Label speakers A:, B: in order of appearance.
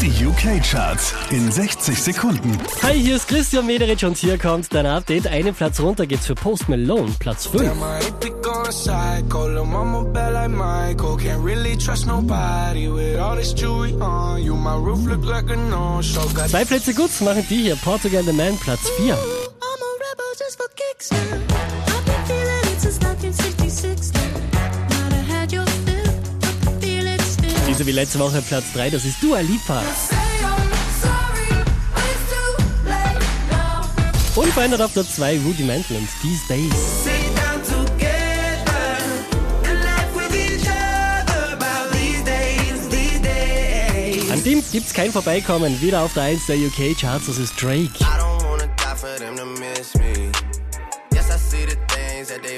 A: Die UK-Charts in 60 Sekunden.
B: Hi, hier ist Christian Mederich und hier kommt dein Update. Einen Platz runter geht's für Post Malone, Platz 5.
C: Damn, I hate to go psycho. Lil' mama bad like Michael. Can't really trust nobody with all this jewelry on you. My roof look like a no-show. Got
B: Zwei Plätze gut machen die hier. Portugal The Man, Platz 4. Diese wie letzte Woche Platz 3, das ist Dua Lipa.
D: Now.
B: Unverändert auf Platz 2 Rudimental und These Days.
C: sit down together and laugh with each other about these days, these days.
B: An dem gibt's kein Vorbeikommen. Wieder auf der 1 der UK-Charts, das ist Drake.
E: I don't wanna die for them to miss me. Yes, I see the things that they